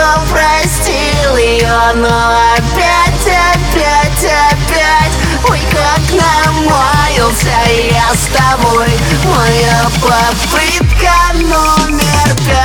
все простил ее, но опять, опять, опять. Ой, как намаялся я с тобой. Моя попытка номер пять.